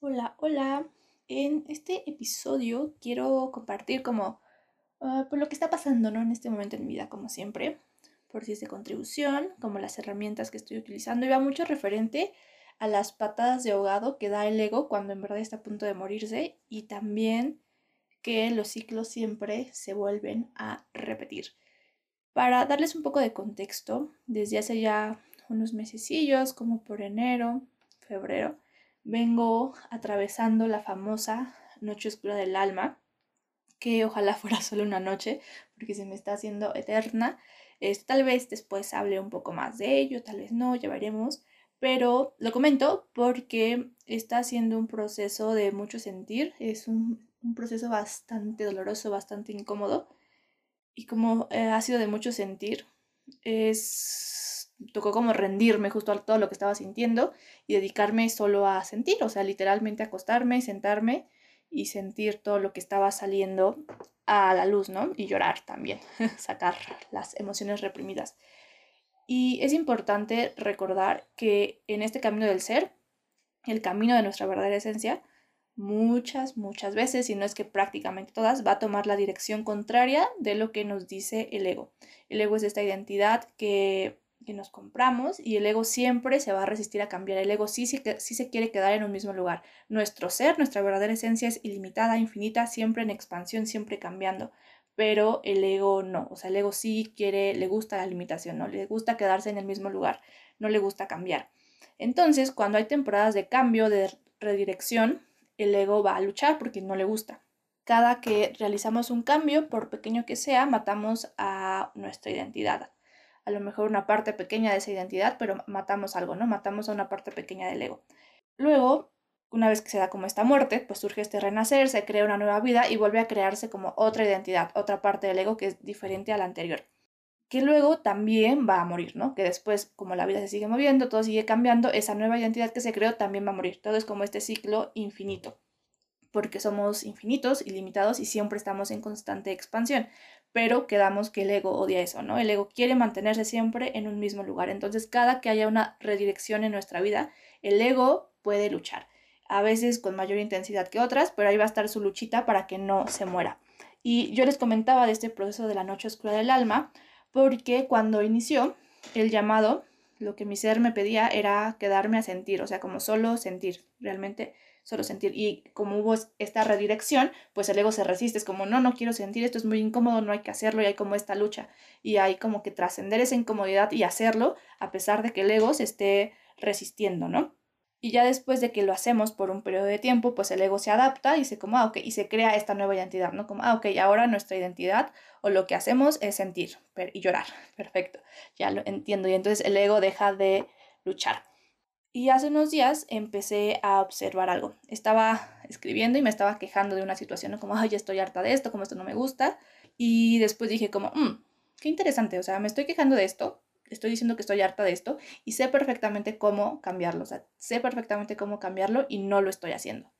Hola, hola. En este episodio quiero compartir como ah, por lo que está pasando, ¿no? En este momento en mi vida, como siempre, por si es de contribución, como las herramientas que estoy utilizando. Y va mucho referente a las patadas de ahogado que da el ego cuando en verdad está a punto de morirse y también que los ciclos siempre se vuelven a repetir. Para darles un poco de contexto, desde hace ya unos mesecillos, como por enero, febrero, vengo atravesando la famosa noche oscura del alma, que ojalá fuera solo una noche, porque se me está haciendo eterna. tal vez después hable un poco más de ello, tal vez no, ya veremos. Pero lo comento porque está siendo un proceso de mucho sentir, es un, proceso bastante doloroso, bastante incómodo. Y como eh, ha sido de mucho sentir, es tocó como rendirme justo a todo lo que estaba sintiendo y dedicarme solo a sentir, o sea, literalmente acostarme, sentarme y sentir todo lo que estaba saliendo a la luz, ¿no? Y llorar también, sacar las emociones reprimidas. Y es importante recordar que en este camino del ser, el camino de nuestra verdadera esencia, muchas, muchas veces, y no es que prácticamente todas, va a tomar la dirección contraria de lo que nos dice el ego. El ego es esta identidad que que nos compramos y el ego siempre se va a resistir a cambiar. El ego sí, sí, sí se quiere quedar en un mismo lugar. Nuestro ser, nuestra verdadera esencia es ilimitada, infinita, siempre en expansión, siempre cambiando. Pero el ego no. O sea, el ego sí quiere, le gusta la limitación, ¿no? Le gusta quedarse en el mismo lugar, no le gusta cambiar. Entonces, cuando hay temporadas de cambio, de redirección, el ego va a luchar porque no le gusta. Cada que realizamos un cambio, por pequeño que sea, matamos a nuestra identidad, a lo mejor una parte pequeña de esa identidad, pero matamos algo, ¿no? Matamos a una parte pequeña del ego. Luego, una vez que se da como esta muerte, pues surge este renacer, se crea una nueva vida y vuelve a crearse como otra identidad, otra parte del ego que es diferente a la anterior. Que luego también va a morir, ¿no? Que después, como la vida se sigue moviendo, todo sigue cambiando, esa nueva identidad que se creó también va a morir. Todo es como este ciclo infinito porque somos infinitos, ilimitados y siempre estamos en constante expansión. Pero quedamos que el ego odia eso, ¿no? El ego quiere mantenerse siempre en un mismo lugar. Entonces, cada que haya una redirección en nuestra vida, el ego puede luchar. A veces con mayor intensidad que otras, pero ahí va a estar su luchita para que no se muera. Y yo les comentaba de este proceso de la noche oscura del alma, porque cuando inició el llamado, lo que mi ser me pedía era quedarme a sentir, o sea, como solo sentir, realmente solo sentir. Y como hubo esta redirección, pues el ego se resiste, es como, no, no quiero sentir, esto es muy incómodo, no hay que hacerlo y hay como esta lucha. Y hay como que trascender esa incomodidad y hacerlo a pesar de que el ego se esté resistiendo, ¿no? Y ya después de que lo hacemos por un periodo de tiempo, pues el ego se adapta y se como, ah, ok, y se crea esta nueva identidad, ¿no? Como, ah, ok, ahora nuestra identidad o lo que hacemos es sentir y llorar. Perfecto, ya lo entiendo. Y entonces el ego deja de luchar. Y hace unos días empecé a observar algo. Estaba escribiendo y me estaba quejando de una situación, como, ay, estoy harta de esto, como esto no me gusta. Y después dije como, mmm, qué interesante, o sea, me estoy quejando de esto, estoy diciendo que estoy harta de esto y sé perfectamente cómo cambiarlo, o sea, sé perfectamente cómo cambiarlo y no lo estoy haciendo.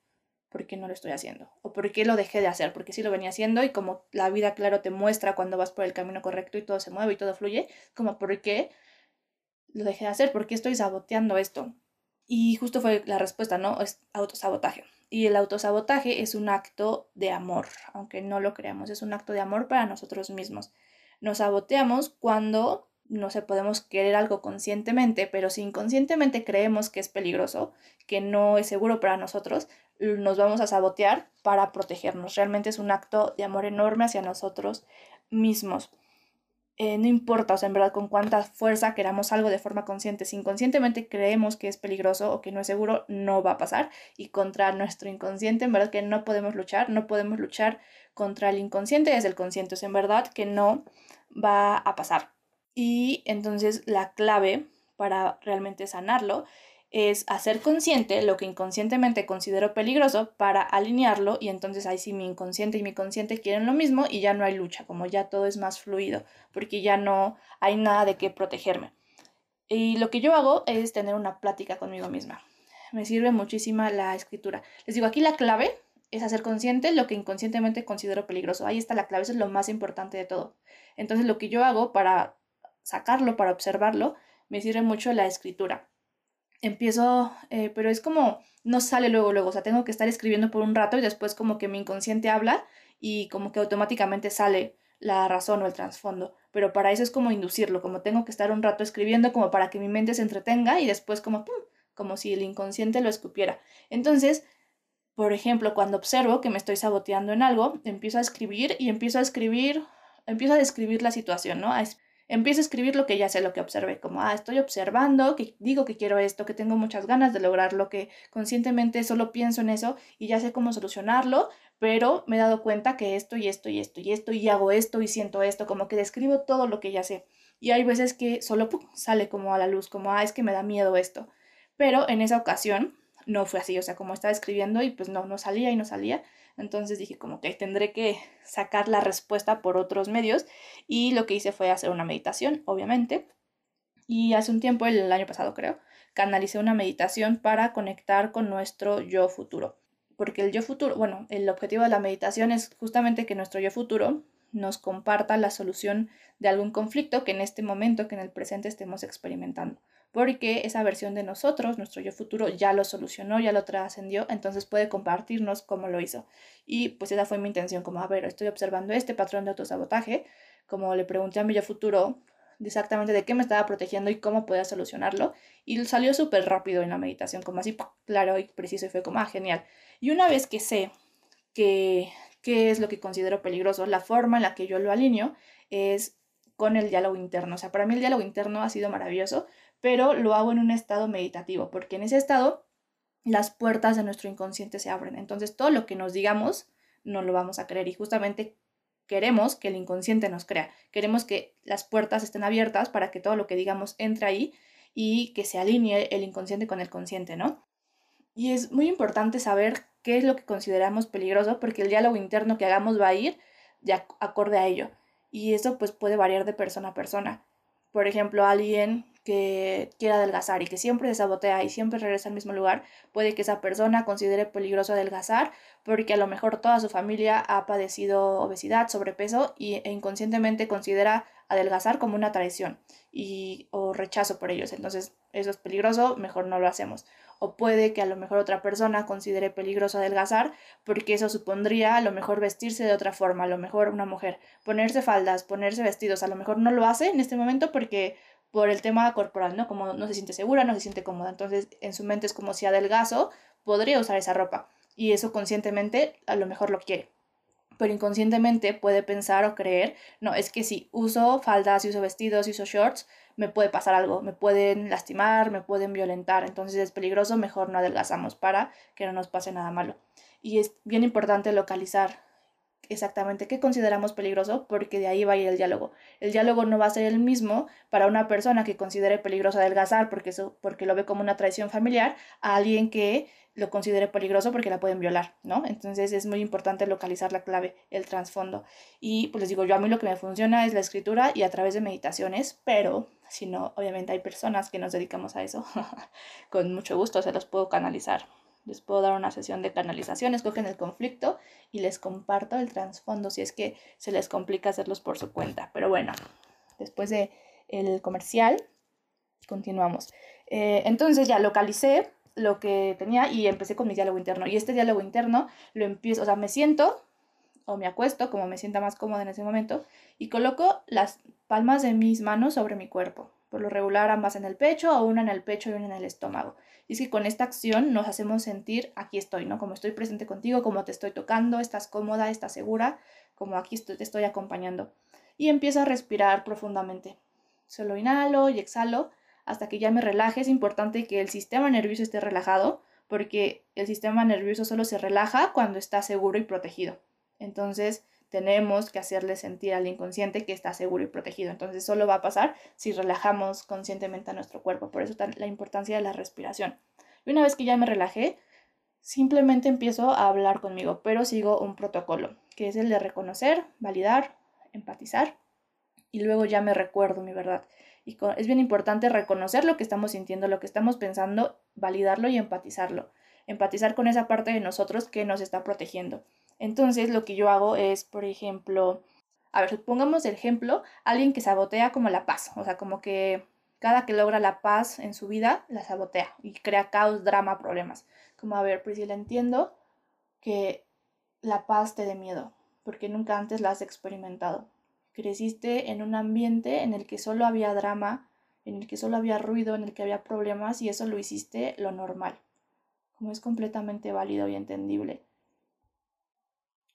¿Por qué no lo estoy haciendo? ¿O por qué lo dejé de hacer? Porque sí lo venía haciendo y como la vida, claro, te muestra cuando vas por el camino correcto y todo se mueve y todo fluye, como ¿por qué lo dejé de hacer? ¿Por qué estoy saboteando esto? Y justo fue la respuesta, ¿no? Es autosabotaje. Y el autosabotaje es un acto de amor, aunque no lo creamos, es un acto de amor para nosotros mismos. Nos saboteamos cuando no sé, podemos querer algo conscientemente, pero si inconscientemente creemos que es peligroso, que no es seguro para nosotros, nos vamos a sabotear para protegernos. Realmente es un acto de amor enorme hacia nosotros mismos. Eh, no importa, o sea, en verdad, con cuánta fuerza queramos algo de forma consciente, si inconscientemente creemos que es peligroso o que no es seguro, no va a pasar. Y contra nuestro inconsciente, en verdad que no podemos luchar, no podemos luchar contra el inconsciente desde el consciente, o sea, en verdad que no va a pasar. Y entonces la clave para realmente sanarlo es hacer consciente lo que inconscientemente considero peligroso para alinearlo y entonces ahí sí mi inconsciente y mi consciente quieren lo mismo y ya no hay lucha, como ya todo es más fluido, porque ya no hay nada de qué protegerme. Y lo que yo hago es tener una plática conmigo misma. Me sirve muchísima la escritura. Les digo, aquí la clave es hacer consciente lo que inconscientemente considero peligroso. Ahí está la clave, eso es lo más importante de todo. Entonces lo que yo hago para sacarlo, para observarlo, me sirve mucho la escritura empiezo, eh, pero es como, no sale luego, luego, o sea, tengo que estar escribiendo por un rato y después como que mi inconsciente habla y como que automáticamente sale la razón o el trasfondo, pero para eso es como inducirlo, como tengo que estar un rato escribiendo como para que mi mente se entretenga y después como, ¡pum! como si el inconsciente lo escupiera. Entonces, por ejemplo, cuando observo que me estoy saboteando en algo, empiezo a escribir y empiezo a escribir, empiezo a describir la situación, ¿no? Empiezo a escribir lo que ya sé, lo que observé, como, ah, estoy observando, que digo que quiero esto, que tengo muchas ganas de lograrlo, que conscientemente solo pienso en eso y ya sé cómo solucionarlo, pero me he dado cuenta que esto y esto y esto y esto y hago esto y siento esto, como que describo todo lo que ya sé. Y hay veces que solo sale como a la luz, como, ah, es que me da miedo esto. Pero en esa ocasión no fue así, o sea, como estaba escribiendo y pues no, no salía y no salía. Entonces dije como que tendré que sacar la respuesta por otros medios y lo que hice fue hacer una meditación, obviamente. Y hace un tiempo, el año pasado creo, canalicé una meditación para conectar con nuestro yo futuro. Porque el yo futuro, bueno, el objetivo de la meditación es justamente que nuestro yo futuro nos comparta la solución de algún conflicto que en este momento, que en el presente estemos experimentando porque esa versión de nosotros, nuestro yo futuro, ya lo solucionó, ya lo trascendió, entonces puede compartirnos cómo lo hizo. Y pues esa fue mi intención, como, a ver, estoy observando este patrón de autosabotaje, como le pregunté a mi yo futuro exactamente de qué me estaba protegiendo y cómo podía solucionarlo, y salió súper rápido en la meditación, como así, claro y preciso, y fue como, ah, genial. Y una vez que sé que qué es lo que considero peligroso, la forma en la que yo lo alineo es con el diálogo interno. O sea, para mí el diálogo interno ha sido maravilloso pero lo hago en un estado meditativo, porque en ese estado las puertas de nuestro inconsciente se abren. Entonces todo lo que nos digamos no lo vamos a creer y justamente queremos que el inconsciente nos crea. Queremos que las puertas estén abiertas para que todo lo que digamos entre ahí y que se alinee el inconsciente con el consciente, ¿no? Y es muy importante saber qué es lo que consideramos peligroso porque el diálogo interno que hagamos va a ir de acorde a ello. Y eso pues puede variar de persona a persona. Por ejemplo, alguien que quiera adelgazar y que siempre se sabotea y siempre regresa al mismo lugar, puede que esa persona considere peligroso adelgazar porque a lo mejor toda su familia ha padecido obesidad, sobrepeso y, e inconscientemente considera adelgazar como una traición y, o rechazo por ellos. Entonces, eso es peligroso, mejor no lo hacemos. O puede que a lo mejor otra persona considere peligroso adelgazar porque eso supondría a lo mejor vestirse de otra forma, a lo mejor una mujer, ponerse faldas, ponerse vestidos, a lo mejor no lo hace en este momento porque por el tema corporal, ¿no? Como no se siente segura, no se siente cómoda. Entonces, en su mente es como si adelgazo, podría usar esa ropa. Y eso conscientemente a lo mejor lo quiere. Pero inconscientemente puede pensar o creer, no, es que si uso faldas, si uso vestidos, si uso shorts, me puede pasar algo, me pueden lastimar, me pueden violentar. Entonces es peligroso, mejor no adelgazamos para que no nos pase nada malo. Y es bien importante localizar exactamente qué consideramos peligroso, porque de ahí va a ir el diálogo. El diálogo no va a ser el mismo para una persona que considere peligroso adelgazar porque, eso, porque lo ve como una traición familiar, a alguien que lo considere peligroso porque la pueden violar, ¿no? Entonces es muy importante localizar la clave, el trasfondo. Y pues les digo, yo a mí lo que me funciona es la escritura y a través de meditaciones, pero si no, obviamente hay personas que nos dedicamos a eso, con mucho gusto se los puedo canalizar. Les puedo dar una sesión de canalización, escogen el conflicto y les comparto el trasfondo si es que se les complica hacerlos por su cuenta. Pero bueno, después de el comercial, continuamos. Eh, entonces ya localicé lo que tenía y empecé con mi diálogo interno. Y este diálogo interno lo empiezo, o sea, me siento o me acuesto, como me sienta más cómoda en ese momento, y coloco las palmas de mis manos sobre mi cuerpo. Por lo regular ambas en el pecho o una en el pecho y una en el estómago. Y es que con esta acción nos hacemos sentir aquí estoy, ¿no? Como estoy presente contigo, como te estoy tocando, estás cómoda, estás segura, como aquí te estoy acompañando. Y empiezo a respirar profundamente. Solo inhalo y exhalo hasta que ya me relaje. Es importante que el sistema nervioso esté relajado porque el sistema nervioso solo se relaja cuando está seguro y protegido. Entonces, tenemos que hacerle sentir al inconsciente que está seguro y protegido. Entonces solo va a pasar si relajamos conscientemente a nuestro cuerpo. Por eso la importancia de la respiración. Y una vez que ya me relajé, simplemente empiezo a hablar conmigo, pero sigo un protocolo, que es el de reconocer, validar, empatizar y luego ya me recuerdo mi verdad. Y es bien importante reconocer lo que estamos sintiendo, lo que estamos pensando, validarlo y empatizarlo. Empatizar con esa parte de nosotros que nos está protegiendo. Entonces lo que yo hago es, por ejemplo, a ver, pongamos el ejemplo, alguien que sabotea como la paz, o sea, como que cada que logra la paz en su vida, la sabotea y crea caos, drama, problemas. Como, a ver, Priscila, entiendo que la paz te dé miedo, porque nunca antes la has experimentado. Creciste en un ambiente en el que solo había drama, en el que solo había ruido, en el que había problemas y eso lo hiciste lo normal. Como es completamente válido y entendible.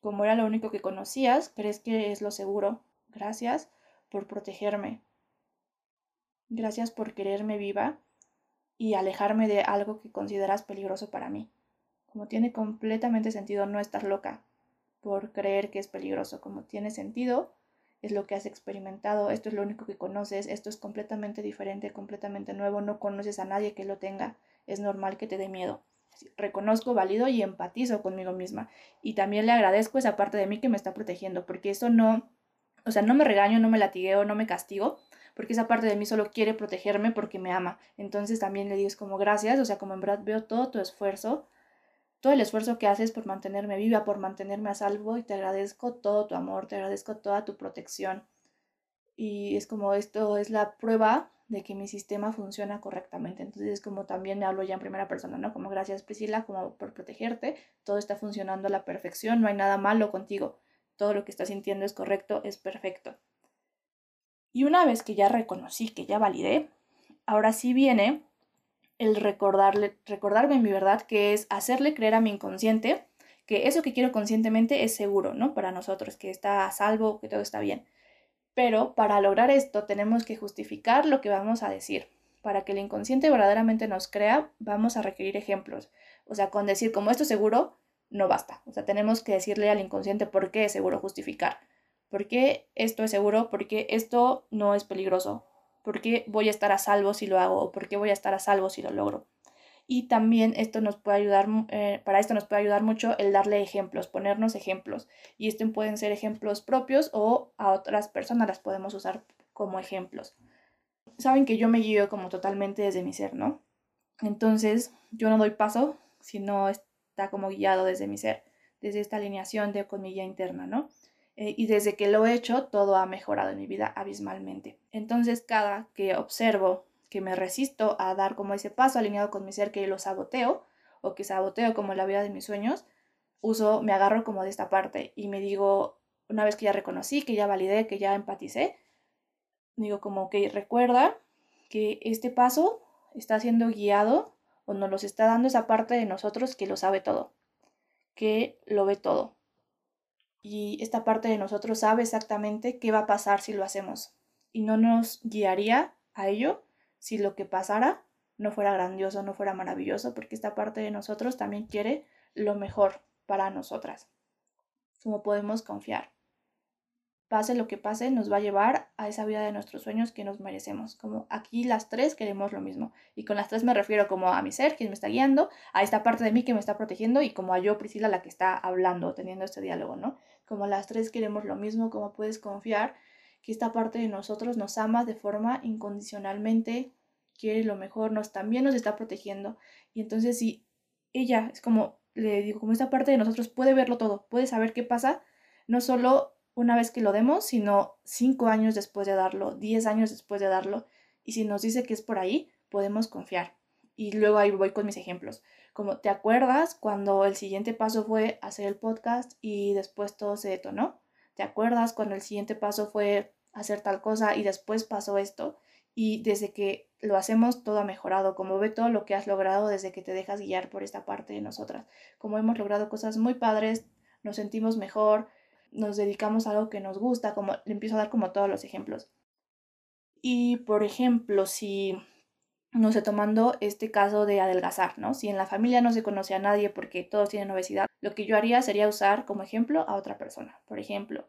Como era lo único que conocías, crees que es lo seguro. Gracias por protegerme, Gracias por quererme viva y alejarme de algo que consideras peligroso para mí. Como tiene completamente sentido no estar loca por creer que es peligroso, como tiene sentido, es lo que has experimentado, esto es lo único que conoces, esto es completamente diferente, completamente nuevo, no conoces a nadie que lo tenga, es normal que te dé miedo. Reconozco, valido y empatizo conmigo misma. Y también le agradezco esa parte de mí que me está protegiendo, porque eso no, o sea, no me regaño, no me latigueo, no me castigo, porque esa parte de mí solo quiere protegerme porque me ama. Entonces también le digo como gracias, o sea, como en verdad veo todo tu esfuerzo, todo el esfuerzo que haces por mantenerme viva, por mantenerme a salvo y te agradezco todo tu amor, te agradezco toda tu protección. Y es como esto es la prueba de que mi sistema funciona correctamente. Entonces, como también me hablo ya en primera persona, ¿no? Como gracias Priscila, como por protegerte, todo está funcionando a la perfección, no hay nada malo contigo, todo lo que estás sintiendo es correcto, es perfecto. Y una vez que ya reconocí, que ya validé, ahora sí viene el recordarle, recordarme mi verdad, que es hacerle creer a mi inconsciente que eso que quiero conscientemente es seguro, ¿no? Para nosotros, que está a salvo, que todo está bien. Pero para lograr esto tenemos que justificar lo que vamos a decir. Para que el inconsciente verdaderamente nos crea, vamos a requerir ejemplos. O sea, con decir como esto es seguro, no basta. O sea, tenemos que decirle al inconsciente por qué es seguro justificar. ¿Por qué esto es seguro? ¿Por qué esto no es peligroso? ¿Por qué voy a estar a salvo si lo hago? ¿O por qué voy a estar a salvo si lo logro? Y también esto nos puede ayudar, eh, para esto nos puede ayudar mucho el darle ejemplos, ponernos ejemplos. Y estos pueden ser ejemplos propios o a otras personas las podemos usar como ejemplos. Saben que yo me guío como totalmente desde mi ser, ¿no? Entonces yo no doy paso si no está como guiado desde mi ser, desde esta alineación de con mi guía interna, ¿no? Eh, y desde que lo he hecho, todo ha mejorado en mi vida abismalmente. Entonces, cada que observo que me resisto a dar como ese paso alineado con mi ser, que lo saboteo, o que saboteo como la vida de mis sueños, uso, me agarro como de esta parte y me digo, una vez que ya reconocí, que ya validé, que ya empaticé, digo como que recuerda que este paso está siendo guiado o nos los está dando esa parte de nosotros que lo sabe todo, que lo ve todo, y esta parte de nosotros sabe exactamente qué va a pasar si lo hacemos y no nos guiaría a ello si lo que pasara no fuera grandioso, no fuera maravilloso, porque esta parte de nosotros también quiere lo mejor para nosotras. Como podemos confiar pase lo que pase, nos va a llevar a esa vida de nuestros sueños que nos merecemos. Como aquí las tres queremos lo mismo. Y con las tres me refiero como a mi ser, quien me está guiando, a esta parte de mí que me está protegiendo y como a yo, Priscila, la que está hablando, teniendo este diálogo, ¿no? Como las tres queremos lo mismo, como puedes confiar que esta parte de nosotros nos ama de forma incondicionalmente, quiere lo mejor, nos también nos está protegiendo. Y entonces si ella es como, le digo, como esta parte de nosotros puede verlo todo, puede saber qué pasa, no solo una vez que lo demos, sino cinco años después de darlo, diez años después de darlo. Y si nos dice que es por ahí, podemos confiar. Y luego ahí voy con mis ejemplos. Como, ¿te acuerdas cuando el siguiente paso fue hacer el podcast y después todo se detonó? ¿Te acuerdas cuando el siguiente paso fue hacer tal cosa y después pasó esto? Y desde que lo hacemos, todo ha mejorado. Como ve todo lo que has logrado desde que te dejas guiar por esta parte de nosotras. Como hemos logrado cosas muy padres, nos sentimos mejor, nos dedicamos a algo que nos gusta, como le empiezo a dar como todos los ejemplos. Y por ejemplo, si no sé, tomando este caso de adelgazar, ¿no? Si en la familia no se conoce a nadie porque todos tienen obesidad, lo que yo haría sería usar como ejemplo a otra persona. Por ejemplo,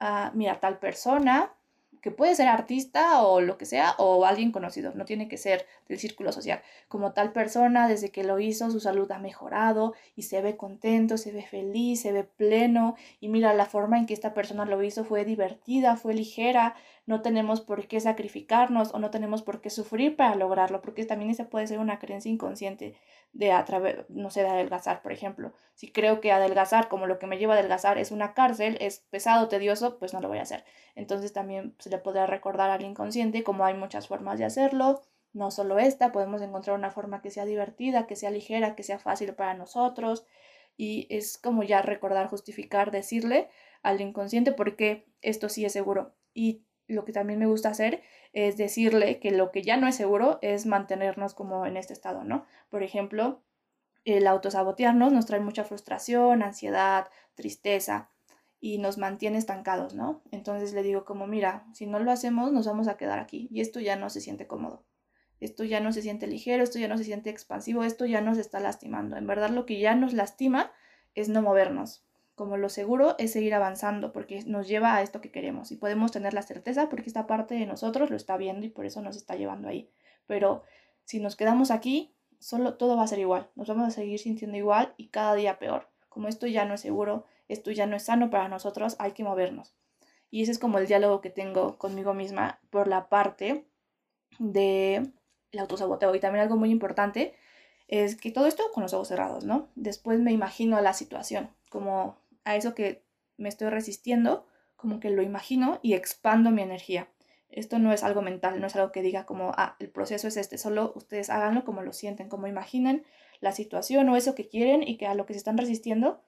uh, mira, tal persona que puede ser artista o lo que sea, o alguien conocido, no tiene que ser del círculo social. Como tal persona, desde que lo hizo, su salud ha mejorado y se ve contento, se ve feliz, se ve pleno. Y mira, la forma en que esta persona lo hizo fue divertida, fue ligera, no tenemos por qué sacrificarnos o no tenemos por qué sufrir para lograrlo, porque también esa puede ser una creencia inconsciente de a través, no sé, de adelgazar, por ejemplo. Si creo que adelgazar, como lo que me lleva a adelgazar es una cárcel, es pesado, tedioso, pues no lo voy a hacer. Entonces también se le podrá recordar al inconsciente como hay muchas formas de hacerlo, no solo esta, podemos encontrar una forma que sea divertida, que sea ligera, que sea fácil para nosotros. Y es como ya recordar, justificar, decirle al inconsciente porque esto sí es seguro. Y lo que también me gusta hacer es decirle que lo que ya no es seguro es mantenernos como en este estado, ¿no? Por ejemplo, el autosabotearnos nos trae mucha frustración, ansiedad, tristeza y nos mantiene estancados, ¿no? Entonces le digo como, mira, si no lo hacemos nos vamos a quedar aquí y esto ya no se siente cómodo. Esto ya no se siente ligero, esto ya no se siente expansivo, esto ya nos está lastimando. En verdad lo que ya nos lastima es no movernos, como lo seguro es seguir avanzando porque nos lleva a esto que queremos y podemos tener la certeza porque esta parte de nosotros lo está viendo y por eso nos está llevando ahí. Pero si nos quedamos aquí, solo todo va a ser igual, nos vamos a seguir sintiendo igual y cada día peor. Como esto ya no es seguro, esto ya no es sano para nosotros, hay que movernos. Y ese es como el diálogo que tengo conmigo misma por la parte de el autosaboteo. Y también algo muy importante es que todo esto con los ojos cerrados, ¿no? Después me imagino la situación, como a eso que me estoy resistiendo, como que lo imagino y expando mi energía. Esto no es algo mental, no es algo que diga como, ah, el proceso es este, solo ustedes háganlo como lo sienten, como imaginen la situación o eso que quieren y que a lo que se están resistiendo.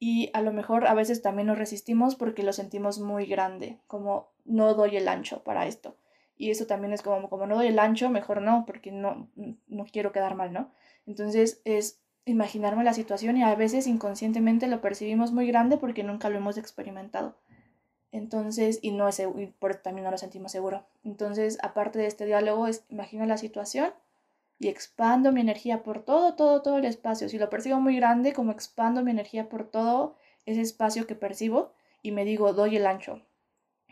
Y a lo mejor a veces también nos resistimos porque lo sentimos muy grande, como no doy el ancho para esto. Y eso también es como, como no doy el ancho, mejor no, porque no, no quiero quedar mal, ¿no? Entonces es imaginarme la situación y a veces inconscientemente lo percibimos muy grande porque nunca lo hemos experimentado. Entonces, y no es y por también no lo sentimos seguro. Entonces, aparte de este diálogo, es imagino la situación y expando mi energía por todo, todo, todo el espacio. Si lo percibo muy grande, como expando mi energía por todo ese espacio que percibo y me digo, doy el ancho.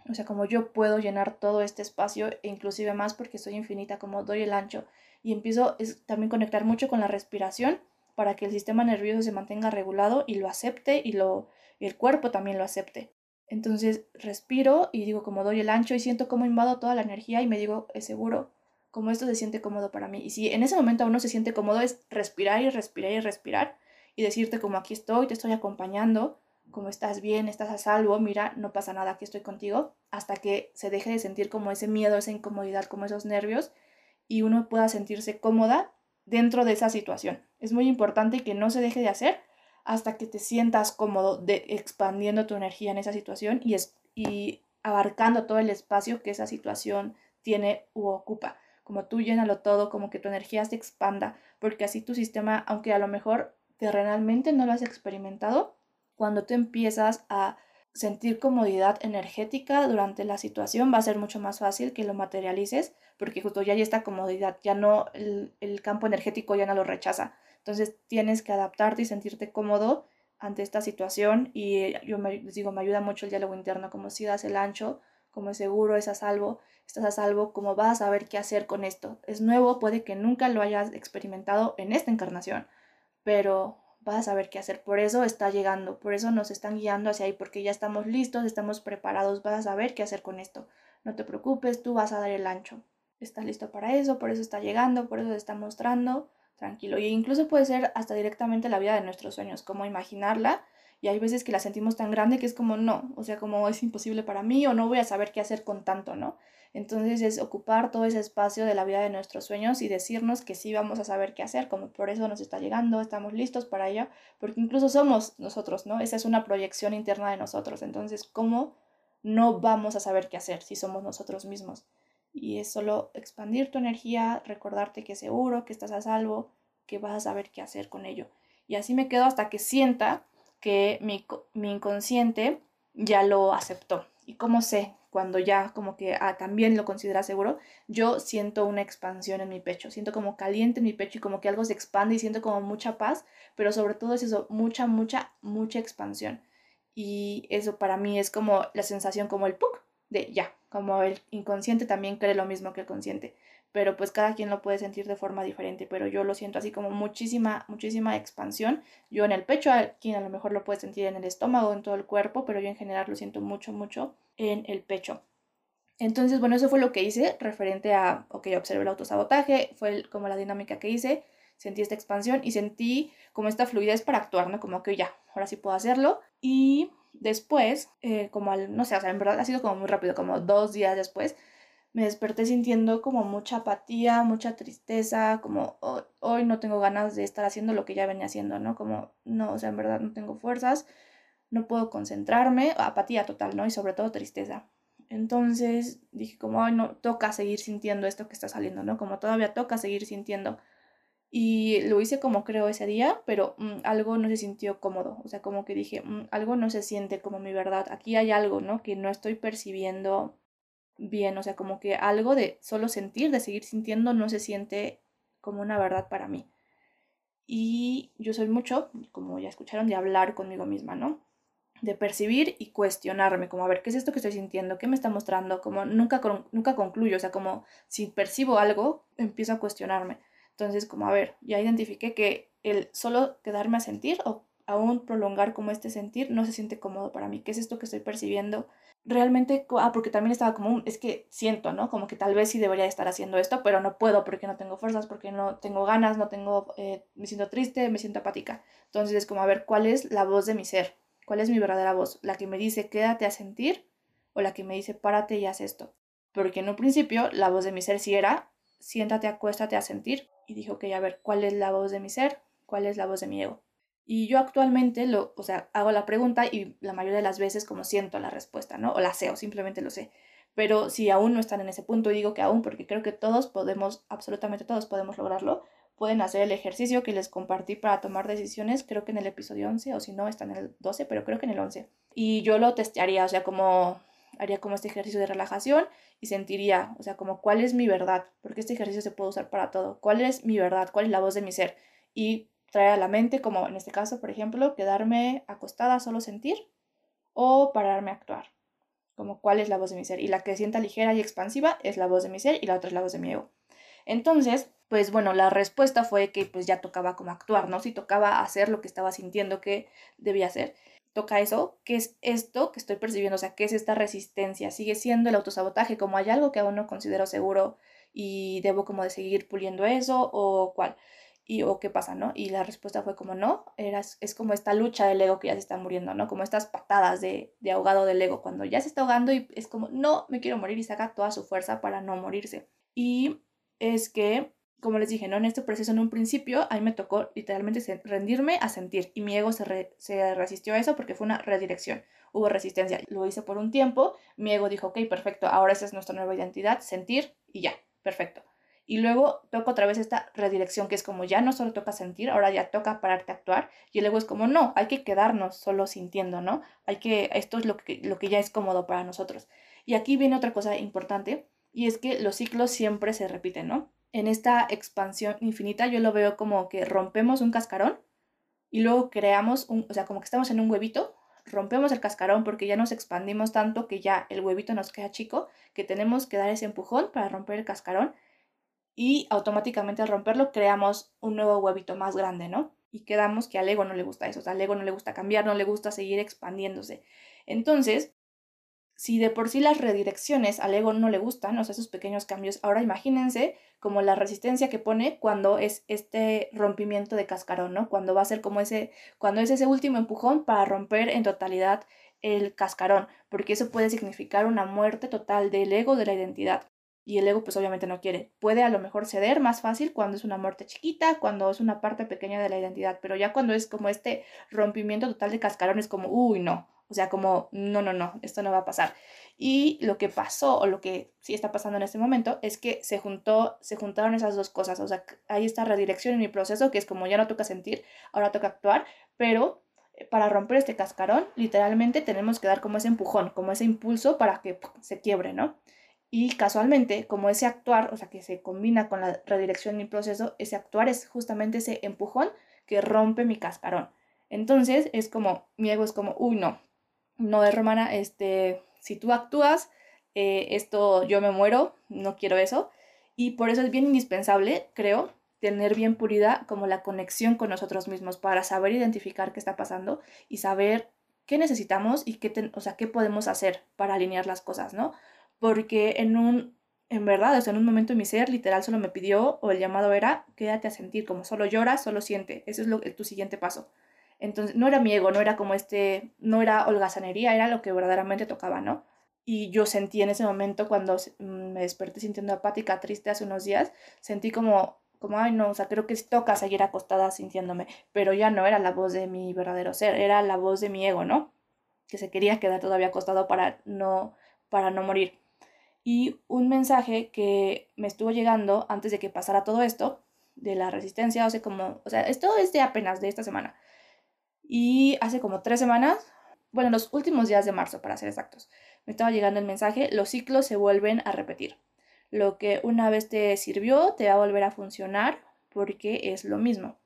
O sea, como yo puedo llenar todo este espacio e inclusive más porque soy infinita, como doy el ancho. Y empiezo es, también conectar mucho con la respiración para que el sistema nervioso se mantenga regulado y lo acepte y lo, el cuerpo también lo acepte. Entonces respiro y digo como doy el ancho y siento como invado toda la energía y me digo, es seguro, como esto se siente cómodo para mí. Y si en ese momento aún no se siente cómodo, es respirar y respirar y respirar y decirte como aquí estoy, te estoy acompañando, como estás bien, estás a salvo, mira, no pasa nada, aquí estoy contigo, hasta que se deje de sentir como ese miedo, esa incomodidad, como esos nervios y uno pueda sentirse cómoda dentro de esa situación. Es muy importante que no se deje de hacer hasta que te sientas cómodo de expandiendo tu energía en esa situación y, es, y abarcando todo el espacio que esa situación tiene u ocupa. Como tú llénalo todo, como que tu energía se expanda, porque así tu sistema, aunque a lo mejor terrenalmente no lo has experimentado, cuando tú empiezas a sentir comodidad energética durante la situación va a ser mucho más fácil que lo materialices porque justo ya hay esta comodidad, ya no, el, el, campo energético ya no lo rechaza. Entonces tienes que adaptarte y sentirte cómodo ante esta situación y yo les digo, me ayuda mucho el diálogo interno, como si das el ancho, como es seguro, es a salvo, estás a salvo, como vas a saber qué hacer con esto. Es nuevo, puede que nunca lo hayas experimentado en esta encarnación, pero vas a saber qué hacer. Por eso está llegando, por eso nos están guiando hacia ahí, porque ya estamos listos, estamos preparados, vas a saber qué hacer con esto. No te preocupes, tú vas a dar el ancho. Estás listo para eso, por eso está llegando, por eso te está mostrando. Tranquilo. Y incluso puede ser hasta directamente la vida de nuestros sueños, como imaginarla. Y hay veces que la sentimos tan grande que es como no, o sea, como es imposible para mí o no voy a saber qué hacer con tanto, ¿no? Entonces es ocupar todo ese espacio de la vida de nuestros sueños y decirnos que sí vamos a saber qué hacer, como por eso nos está llegando, estamos listos para ello, porque incluso somos nosotros, ¿no? Esa es una proyección interna de nosotros. Entonces, ¿cómo no vamos a saber qué hacer si somos nosotros mismos? Y es solo expandir tu energía, recordarte que es seguro, que estás a salvo, que vas a saber qué hacer con ello. Y así me quedo hasta que sienta que mi, mi inconsciente ya lo aceptó. ¿Y cómo sé cuando ya como que ah, también lo considera seguro, yo siento una expansión en mi pecho, siento como caliente en mi pecho y como que algo se expande y siento como mucha paz, pero sobre todo es eso, mucha, mucha, mucha expansión. Y eso para mí es como la sensación como el puk de ya, como el inconsciente también cree lo mismo que el consciente, pero pues cada quien lo puede sentir de forma diferente, pero yo lo siento así como muchísima, muchísima expansión. Yo en el pecho, quien a lo mejor lo puede sentir en el estómago, en todo el cuerpo, pero yo en general lo siento mucho, mucho en el pecho. Entonces, bueno, eso fue lo que hice referente a, ok, observé el autosabotaje, fue como la dinámica que hice, sentí esta expansión y sentí como esta fluidez para actuar, ¿no? Como que ya, ahora sí puedo hacerlo. Y después, eh, como al, no sé, o sea, en verdad ha sido como muy rápido, como dos días después, me desperté sintiendo como mucha apatía, mucha tristeza, como hoy no tengo ganas de estar haciendo lo que ya venía haciendo, ¿no? Como, no, o sea, en verdad no tengo fuerzas, no puedo concentrarme, apatía total, ¿no? Y sobre todo tristeza. Entonces dije como, ay, no, toca seguir sintiendo esto que está saliendo, ¿no? Como todavía toca seguir sintiendo. Y lo hice como creo ese día, pero mm, algo no se sintió cómodo, o sea, como que dije, mm, algo no se siente como mi verdad, aquí hay algo, ¿no? Que no estoy percibiendo bien, o sea, como que algo de solo sentir, de seguir sintiendo, no se siente como una verdad para mí. Y yo soy mucho, como ya escucharon, de hablar conmigo misma, ¿no? De percibir y cuestionarme, como a ver, ¿qué es esto que estoy sintiendo? ¿Qué me está mostrando? Como nunca, nunca concluyo, o sea, como si percibo algo, empiezo a cuestionarme. Entonces, como a ver, ya identifiqué que el solo quedarme a sentir o aún prolongar como este sentir no se siente cómodo para mí. ¿Qué es esto que estoy percibiendo? realmente, ah, porque también estaba como, es que siento, ¿no? Como que tal vez sí debería estar haciendo esto, pero no puedo porque no tengo fuerzas, porque no tengo ganas, no tengo, eh, me siento triste, me siento apática. Entonces es como, a ver, ¿cuál es la voz de mi ser? ¿Cuál es mi verdadera voz? ¿La que me dice quédate a sentir o la que me dice párate y haz esto? Porque en un principio la voz de mi ser sí era siéntate, acuéstate a sentir. Y dijo, ok, a ver, ¿cuál es la voz de mi ser? ¿Cuál es la voz de mi ego? Y yo actualmente lo, o sea, hago la pregunta y la mayoría de las veces como siento la respuesta, ¿no? O la sé o simplemente lo sé. Pero si aún no están en ese punto, digo que aún porque creo que todos podemos, absolutamente todos podemos lograrlo, pueden hacer el ejercicio que les compartí para tomar decisiones, creo que en el episodio 11 o si no, está en el 12, pero creo que en el 11. Y yo lo testearía, o sea, como haría como este ejercicio de relajación y sentiría, o sea, como cuál es mi verdad, porque este ejercicio se puede usar para todo, cuál es mi verdad, cuál es la voz de mi ser. Y traer a la mente, como en este caso, por ejemplo, quedarme acostada, solo sentir, o pararme a actuar, como cuál es la voz de mi ser. Y la que sienta ligera y expansiva es la voz de mi ser y la otra es la voz de mi ego. Entonces, pues bueno, la respuesta fue que pues ya tocaba como actuar, ¿no? Si tocaba hacer lo que estaba sintiendo que debía hacer. Toca eso, ¿qué es esto que estoy percibiendo? O sea, ¿qué es esta resistencia? ¿Sigue siendo el autosabotaje como hay algo que aún no considero seguro y debo como de seguir puliendo eso o cuál? y o qué pasa, ¿no? Y la respuesta fue como no, era, es como esta lucha del ego que ya se está muriendo, ¿no? Como estas patadas de, de ahogado del ego, cuando ya se está ahogando y es como, no, me quiero morir y saca toda su fuerza para no morirse. Y es que, como les dije, ¿no? En este proceso en un principio, a mí me tocó literalmente rendirme a sentir y mi ego se, resistió a eso porque fue una redirección. Hubo resistencia. Lo hice por un tiempo, mi ego dijo, ok, perfecto, ahora esa es nuestra nueva identidad, sentir y ya, perfecto. Y luego toca otra vez esta redirección que es como ya no solo toca sentir, ahora ya toca pararte a actuar. Y luego es como no, hay que quedarnos solo sintiendo, ¿no? Hay que, esto es lo que ya es cómodo para nosotros. Y aquí viene otra cosa importante y es que los ciclos siempre se repiten, ¿no? En esta expansión infinita yo lo veo como que rompemos un cascarón y luego creamos un, o sea, como que estamos en un huevito, rompemos el cascarón porque ya nos expandimos tanto que ya el huevito nos queda chico, que tenemos que dar ese empujón para romper el cascarón y automáticamente al romperlo creamos un nuevo huevito más grande, ¿no? Y quedamos que al ego no le gusta eso, o sea, al ego no le gusta cambiar, no le gusta seguir expandiéndose. Entonces, si de por sí las redirecciones al ego no le gustan, o sea, esos pequeños cambios, ahora imagínense como la resistencia que pone cuando es este rompimiento de cascarón, ¿no? Cuando va a ser como ese, cuando es ese último empujón para romper en totalidad el cascarón, porque eso puede significar una muerte total del ego, de la identidad y el ego pues obviamente no quiere. Puede a lo mejor ceder más fácil cuando es una muerte chiquita, cuando es una parte pequeña de la identidad, pero ya cuando es como este rompimiento total de cascarón es como, uy, no, o sea, como, no, no, no, esto no va a pasar. Y lo que pasó, o lo que sí está pasando en este momento, es que se juntó, se juntaron esas dos cosas, o sea, hay esta redirección en mi proceso, que es como ya no toca sentir, ahora toca actuar, pero eh, para romper este cascarón, literalmente tenemos que dar como ese empujón, como ese impulso para que se quiebre, ¿no? Y casualmente, como ese actuar, o sea, que se combina con la redirección mi proceso, ese actuar es justamente ese empujón que rompe mi cascarón. Entonces es como, mi ego es como, uy, no, no es romana, este, si tú actúas, eh, esto yo me muero, no quiero eso. Y por eso es bien indispensable, creo, tener bien purida como la conexión con nosotros mismos para saber identificar qué está pasando y saber qué necesitamos y qué, o sea, qué podemos hacer para alinear las cosas, ¿no? Porque en un, en verdad, o sea, en un momento de mi ser, literal, solo me pidió, o el llamado era, quédate a sentir, como solo llora, solo siente, ese es lo, tu siguiente paso. Entonces, no era mi ego, no era como este, no era holgazanería, era lo que verdaderamente tocaba, ¿no? Y yo sentí en ese momento, cuando mm, me desperté sintiendo apática, triste hace unos días, sentí como, como, ay no, o sea, creo que toca seguir acostada sintiéndome, pero ya no era la voz de mi verdadero ser, era la voz de mi ego, ¿no? Que se quería quedar todavía acostado para no, para no morir. Y un mensaje que me estuvo llegando antes de que pasara todo esto, de la resistencia, o sea, como, o sea, esto es de apenas de esta semana. Y hace como tres semanas, bueno, los últimos días de marzo, para ser exactos, me estaba llegando el mensaje, los ciclos se vuelven a repetir. Lo que una vez te sirvió, te va a volver a funcionar porque es lo mismo.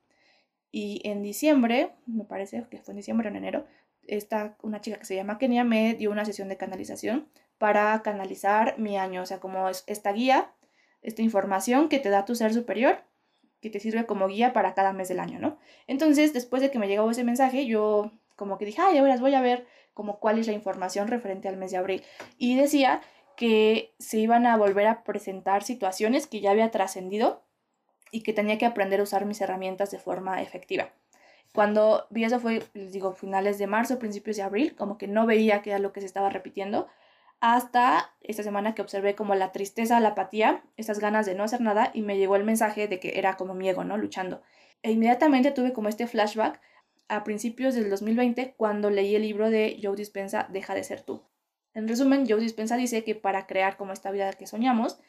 Y en diciembre, me parece que fue en diciembre o en enero, esta, una chica que se llama Kenia me dio una sesión de canalización para canalizar mi año, o sea, como es esta guía, esta información que te da tu ser superior, que te sirve como guía para cada mes del año, ¿no? Entonces, después de que me llegó ese mensaje, yo como que dije, ay, ahora voy a ver como cuál es la información referente al mes de abril. Y decía que se iban a volver a presentar situaciones que ya había trascendido y que tenía que aprender a usar mis herramientas de forma efectiva. Cuando vi eso fue, les digo, finales de marzo, principios de abril, como que no veía que era lo que se estaba repitiendo, hasta esta semana que observé como la tristeza, la apatía, esas ganas de no hacer nada y me llegó el mensaje de que era como mi ego, ¿no? Luchando. E inmediatamente tuve como este flashback a principios del 2020 cuando leí el libro de Joe Dispensa, Deja de ser tú. En resumen, Joe Dispensa dice que para crear como esta vida que soñamos,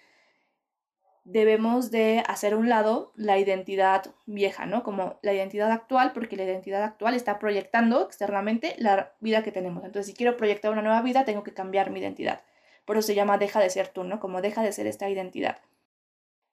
debemos de hacer un lado la identidad vieja, ¿no? Como la identidad actual, porque la identidad actual está proyectando externamente la vida que tenemos. Entonces, si quiero proyectar una nueva vida, tengo que cambiar mi identidad. Por eso se llama deja de ser tú, ¿no? Como deja de ser esta identidad.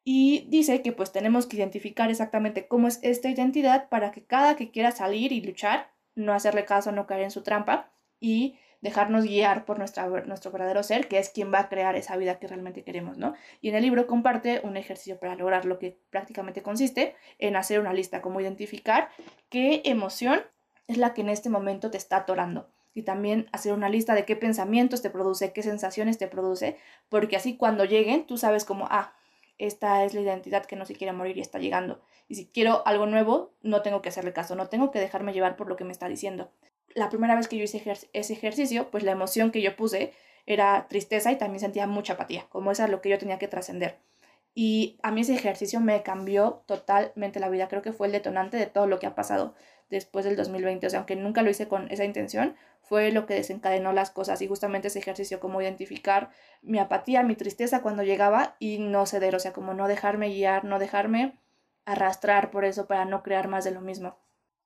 Y dice que pues tenemos que identificar exactamente cómo es esta identidad para que cada que quiera salir y luchar, no hacerle caso, no caer en su trampa y dejarnos guiar por nuestra, nuestro verdadero ser, que es quien va a crear esa vida que realmente queremos, ¿no? Y en el libro comparte un ejercicio para lograr lo que prácticamente consiste en hacer una lista, como identificar qué emoción es la que en este momento te está atorando. Y también hacer una lista de qué pensamientos te produce, qué sensaciones te produce, porque así cuando lleguen tú sabes como, ah, esta es la identidad que no se quiere morir y está llegando. Y si quiero algo nuevo, no tengo que hacerle caso, no tengo que dejarme llevar por lo que me está diciendo la primera vez que yo hice ese ejercicio, pues la emoción que yo puse era tristeza y también sentía mucha apatía, como eso es lo que yo tenía que trascender. Y a mí ese ejercicio me cambió totalmente la vida, creo que fue el detonante de todo lo que ha pasado después del 2020, o sea, aunque nunca lo hice con esa intención, fue lo que desencadenó las cosas y justamente ese ejercicio, como identificar mi apatía, mi tristeza cuando llegaba y no ceder, o sea, como no dejarme guiar, no dejarme arrastrar por eso para no crear más de lo mismo.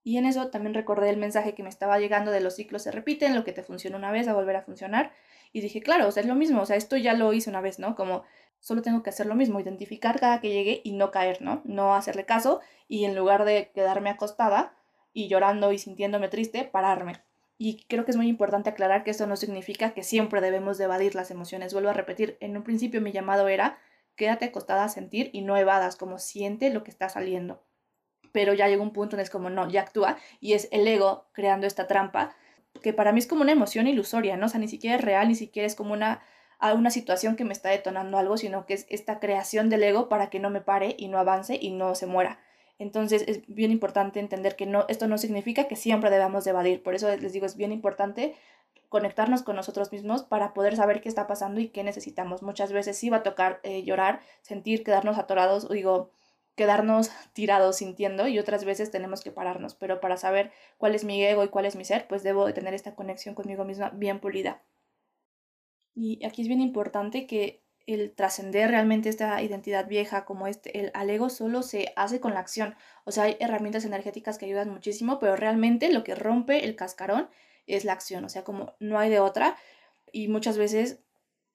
Y en eso también recordé el mensaje que me estaba llegando de los ciclos se repiten, lo que te funciona una vez a volver a funcionar. Y dije, claro, o sea, es lo mismo, o sea, esto ya lo hice una vez, ¿no? Como solo tengo que hacer lo mismo, identificar cada que llegue y no caer, ¿no? No hacerle caso y en lugar de quedarme acostada y llorando y sintiéndome triste, pararme. Y creo que es muy importante aclarar que esto no significa que siempre debemos de evadir las emociones. Vuelvo a repetir, en un principio mi llamado era quédate acostada a sentir y no evadas, como siente lo que está saliendo pero ya llega un punto en el que es como, no, ya actúa y es el ego creando esta trampa, que para mí es como una emoción ilusoria, ¿no? O sea, ni siquiera es real, ni siquiera es como una, una situación que me está detonando algo, sino que es esta creación del ego para que no me pare y no avance y no se muera. Entonces es bien importante entender que no, esto no significa que siempre debamos de evadir. Por eso les digo, es bien importante conectarnos con nosotros mismos para poder saber qué está pasando y qué necesitamos. Muchas veces sí va a tocar eh, llorar, sentir, quedarnos atorados, digo, quedarnos tirados sintiendo y otras veces tenemos que pararnos, pero para saber cuál es mi ego y cuál es mi ser, pues debo de tener esta conexión conmigo misma bien pulida. Y aquí es bien importante que el trascender realmente esta identidad vieja como este, el al ego solo se hace con la acción. O sea, hay herramientas energéticas que ayudan muchísimo, pero realmente lo que rompe el cascarón es la acción, o sea, como no hay de otra. Y muchas veces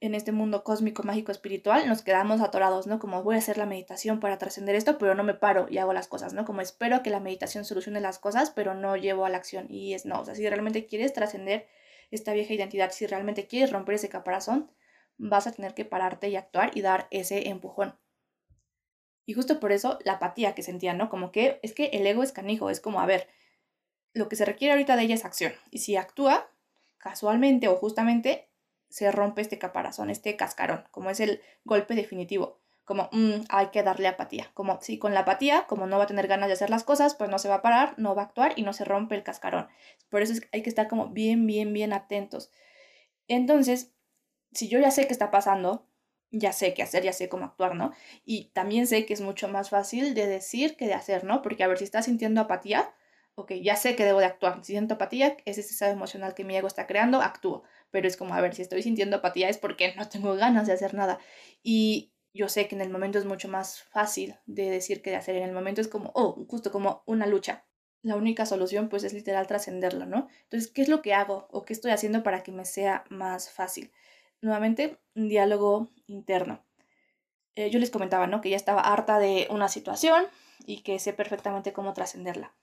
en este mundo cósmico, mágico, espiritual, nos quedamos atorados, ¿no? Como voy a hacer la meditación para trascender esto, pero no me paro y hago las cosas, ¿no? Como espero que la meditación solucione las cosas, pero no llevo a la acción. Y es no, o sea, si realmente quieres trascender esta vieja identidad, si realmente quieres romper ese caparazón, vas a tener que pararte y actuar y dar ese empujón. Y justo por eso la apatía que sentía, ¿no? Como que es que el ego es canijo, es como, a ver, lo que se requiere ahorita de ella es acción. Y si actúa casualmente o justamente se rompe este caparazón, este cascarón, como es el golpe definitivo. Como mm, hay que darle apatía. Como si con la apatía, como no va a tener ganas de hacer las cosas, pues no se va a parar, no va a actuar y no se rompe el cascarón. Por eso hay que estar como bien, bien, bien atentos. Entonces, si yo ya sé qué está pasando, ya sé qué hacer, ya sé cómo actuar, ¿no? Y también sé que es mucho más fácil de decir que de hacer, ¿no? Porque a ver, si estás sintiendo apatía, ok, ya sé que debo de actuar. Si siento apatía, es ese estado emocional que mi ego está creando, actúo. Pero es como, a ver, si estoy sintiendo apatía es porque no tengo ganas de hacer nada. Y yo sé que en el momento es mucho más fácil de decir que de hacer. En el momento es como, oh, justo como una lucha. La única solución pues es literal trascenderlo, ¿no? Entonces, ¿qué es lo que hago o qué estoy haciendo para que me sea más fácil? Nuevamente, un diálogo interno. Eh, yo les comentaba, ¿no? Que ya estaba harta de una situación y que sé perfectamente cómo trascenderla.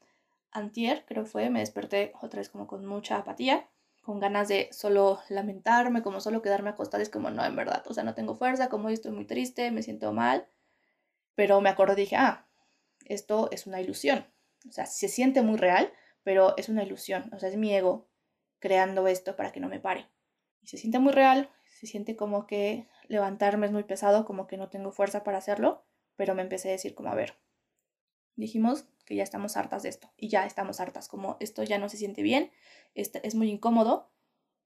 Antier, creo fue, me desperté otra vez como con mucha apatía, con ganas de solo lamentarme, como solo quedarme acostada. Es como, no, en verdad, o sea, no tengo fuerza, como estoy muy triste, me siento mal. Pero me acuerdo y dije, ah, esto es una ilusión. O sea, se siente muy real, pero es una ilusión. O sea, es mi ego creando esto para que no me pare. Y se siente muy real, se siente como que levantarme es muy pesado, como que no tengo fuerza para hacerlo, pero me empecé a decir como, a ver, dijimos que ya estamos hartas de esto y ya estamos hartas, como esto ya no se siente bien, este, es muy incómodo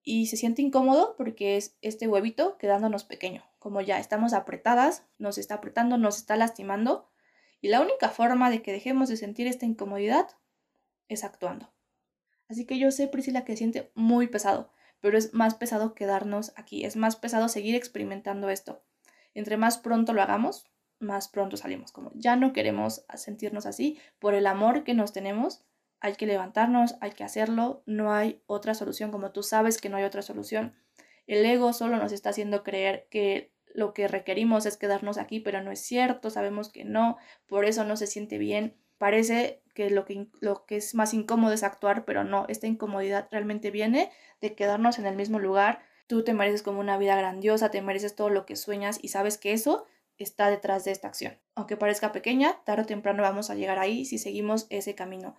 y se siente incómodo porque es este huevito quedándonos pequeño, como ya estamos apretadas, nos está apretando, nos está lastimando y la única forma de que dejemos de sentir esta incomodidad es actuando. Así que yo sé, Priscila, que siente muy pesado, pero es más pesado quedarnos aquí, es más pesado seguir experimentando esto. Entre más pronto lo hagamos, más pronto salimos. Como ya no queremos sentirnos así, por el amor que nos tenemos, hay que levantarnos, hay que hacerlo, no hay otra solución, como tú sabes que no hay otra solución. El ego solo nos está haciendo creer que lo que requerimos es quedarnos aquí, pero no es cierto, sabemos que no, por eso no se siente bien. Parece que lo que, lo que es más incómodo es actuar, pero no, esta incomodidad realmente viene de quedarnos en el mismo lugar. Tú te mereces como una vida grandiosa, te mereces todo lo que sueñas y sabes que eso está detrás de esta acción. Aunque parezca pequeña, tarde o temprano vamos a llegar ahí si seguimos ese camino.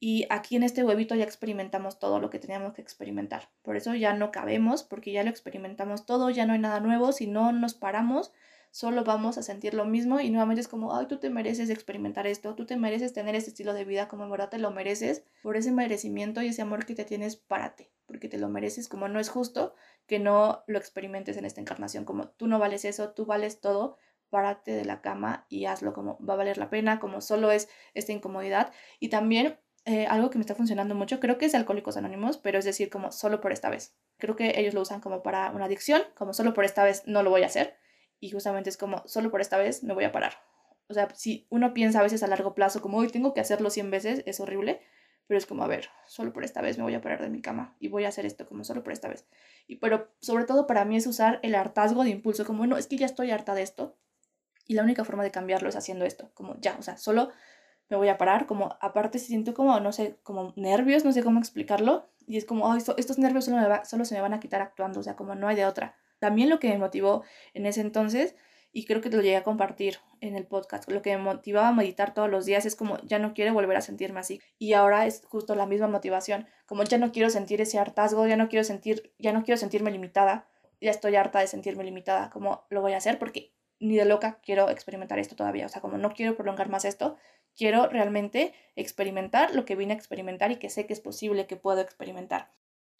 Y aquí en este huevito ya experimentamos todo lo que teníamos que experimentar. Por eso ya no cabemos, porque ya lo experimentamos todo, ya no hay nada nuevo. Si no nos paramos, solo vamos a sentir lo mismo y nuevamente es como, ay, tú te mereces experimentar esto, tú te mereces tener este estilo de vida como en te lo mereces. Por ese merecimiento y ese amor que te tienes, párate, porque te lo mereces. Como no es justo que no lo experimentes en esta encarnación, como tú no vales eso, tú vales todo párate de la cama y hazlo como va a valer la pena, como solo es esta incomodidad. Y también eh, algo que me está funcionando mucho, creo que es Alcohólicos Anónimos, pero es decir, como solo por esta vez. Creo que ellos lo usan como para una adicción, como solo por esta vez no lo voy a hacer. Y justamente es como solo por esta vez me voy a parar. O sea, si uno piensa a veces a largo plazo como hoy tengo que hacerlo 100 veces, es horrible, pero es como, a ver, solo por esta vez me voy a parar de mi cama y voy a hacer esto como solo por esta vez. Y pero sobre todo para mí es usar el hartazgo de impulso, como, no, es que ya estoy harta de esto, y la única forma de cambiarlo es haciendo esto, como ya, o sea, solo me voy a parar, como aparte siento como, no sé, como nervios, no sé cómo explicarlo, y es como, estos nervios solo, solo se me van a quitar actuando, o sea, como no hay de otra. También lo que me motivó en ese entonces, y creo que te lo llegué a compartir en el podcast, lo que me motivaba a meditar todos los días es como, ya no quiero volver a sentirme así. Y ahora es justo la misma motivación, como ya no quiero sentir ese hartazgo, ya no quiero sentir, ya no quiero sentirme limitada, ya estoy harta de sentirme limitada, como lo voy a hacer porque ni de loca quiero experimentar esto todavía. O sea, como no quiero prolongar más esto, quiero realmente experimentar lo que vine a experimentar y que sé que es posible que puedo experimentar.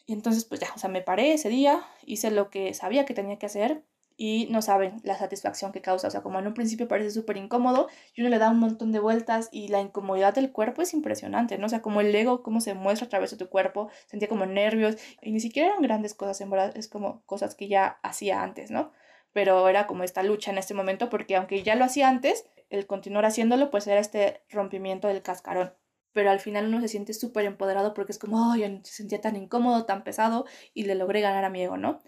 Y entonces, pues ya, o sea, me paré ese día, hice lo que sabía que tenía que hacer y no saben la satisfacción que causa. O sea, como en un principio parece súper incómodo y uno le da un montón de vueltas y la incomodidad del cuerpo es impresionante, ¿no? O sea, como el ego, cómo se muestra a través de tu cuerpo, sentía como nervios y ni siquiera eran grandes cosas, en verdad, es como cosas que ya hacía antes, ¿no? Pero era como esta lucha en este momento porque aunque ya lo hacía antes, el continuar haciéndolo pues era este rompimiento del cascarón. Pero al final uno se siente súper empoderado porque es como, ay, se sentía tan incómodo, tan pesado y le logré ganar a mi ego, ¿no?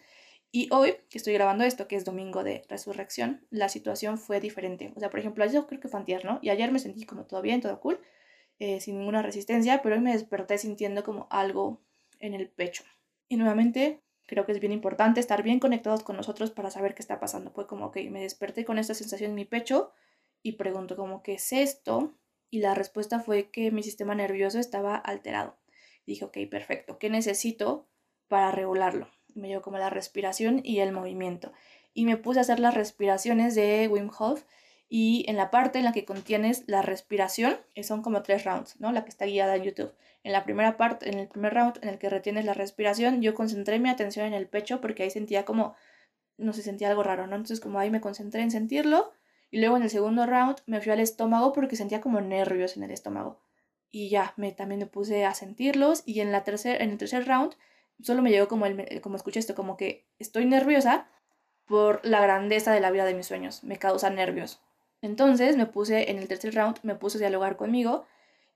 Y hoy que estoy grabando esto, que es domingo de resurrección, la situación fue diferente. O sea, por ejemplo, yo creo que fue antier, ¿no? Y ayer me sentí como todo bien, todo cool, eh, sin ninguna resistencia, pero hoy me desperté sintiendo como algo en el pecho. Y nuevamente Creo que es bien importante estar bien conectados con nosotros para saber qué está pasando. Fue como que me desperté con esta sensación en mi pecho y pregunto como, ¿qué es esto? Y la respuesta fue que mi sistema nervioso estaba alterado. dije, ok, perfecto, ¿qué necesito para regularlo? me llegó como la respiración y el movimiento. Y me puse a hacer las respiraciones de Wim Hof y en la parte en la que contienes la respiración, que son como tres rounds, ¿no? La que está guiada en YouTube. En la primera parte, en el primer round en el que retienes la respiración, yo concentré mi atención en el pecho porque ahí sentía como, no sé, sentía algo raro, ¿no? Entonces como ahí me concentré en sentirlo y luego en el segundo round me fui al estómago porque sentía como nervios en el estómago. Y ya, me, también me puse a sentirlos y en, la tercer, en el tercer round solo me llegó como, el, como escuché esto, como que estoy nerviosa por la grandeza de la vida de mis sueños, me causa nervios. Entonces me puse, en el tercer round, me puse a dialogar conmigo